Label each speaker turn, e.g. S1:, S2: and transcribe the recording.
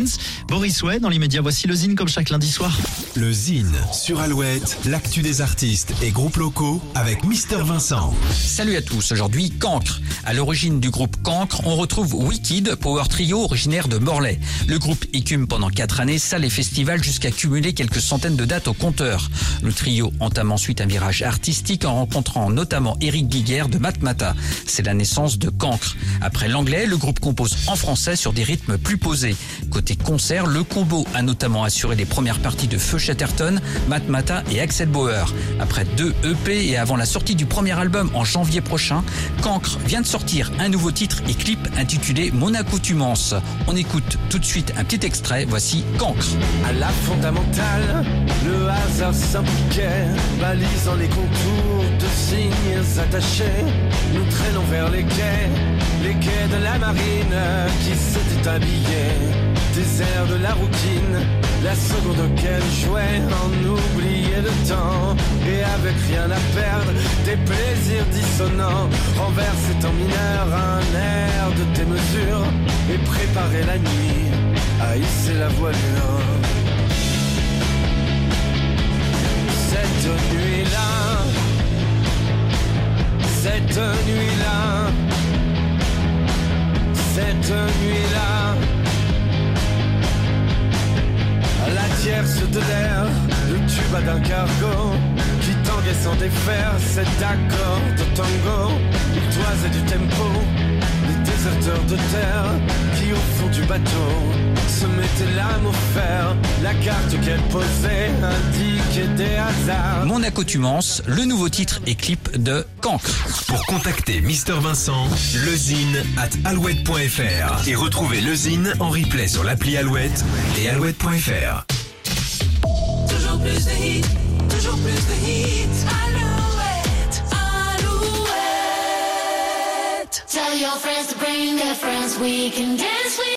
S1: Marines Boris Way, dans l'immédiat, voici le Zine comme chaque lundi soir.
S2: Le Zine sur Alouette, l'actu des artistes et groupes locaux avec Mister Vincent.
S3: Salut à tous, aujourd'hui Cancre. À l'origine du groupe Cancre, on retrouve Wicked, power trio originaire de Morlaix. Le groupe écume pendant 4 années salles et festivals jusqu'à cumuler quelques centaines de dates au compteur. Le trio entame ensuite un virage artistique en rencontrant notamment Eric Guiguer de Matmata. C'est la naissance de Cancre. Après l'anglais, le groupe compose en français sur des rythmes plus posés. Côté concert, le combo a notamment assuré les premières parties de Feu Chatterton, Matmata et Axel Bauer. Après deux EP et avant la sortie du premier album en janvier prochain, Cancre vient de sortir un nouveau titre et clip intitulé Mon accoutumance. On écoute tout de suite un petit extrait, voici Cancre.
S4: À la fondamentale, le hasard s'impliquait, balisant les contours de signes attachés. Nous traînons vers les quais, les quais de la marine qui. Désert de la routine, la seconde qu'elle jouait en oublier le temps. Et avec rien à perdre, des plaisirs dissonants, renverser en mineur un air de démesure et préparer la nuit à hisser la voilure. Cette nuit-là, cette nuit-là, cette nuit-là, tierce de l'air, le tuba d'un cargo qui tanguait sans défaire cet accord de tango, il toisait du tempo, les déserteurs de terre qui au fond du bateau se mettaient l'âme au fer, la carte qu'elle posait indiquait des hasards.
S3: Mon accoutumance, le nouveau titre et clip de Cancre.
S2: Pour contacter Mister Vincent, lezine at alouette.fr et retrouver le Zine en replay sur l'appli Alouette et alouette.fr.
S5: Plus de hits, toujours plus de hits. Alouette, Alouette.
S6: Tell your friends to bring their friends. We can dance.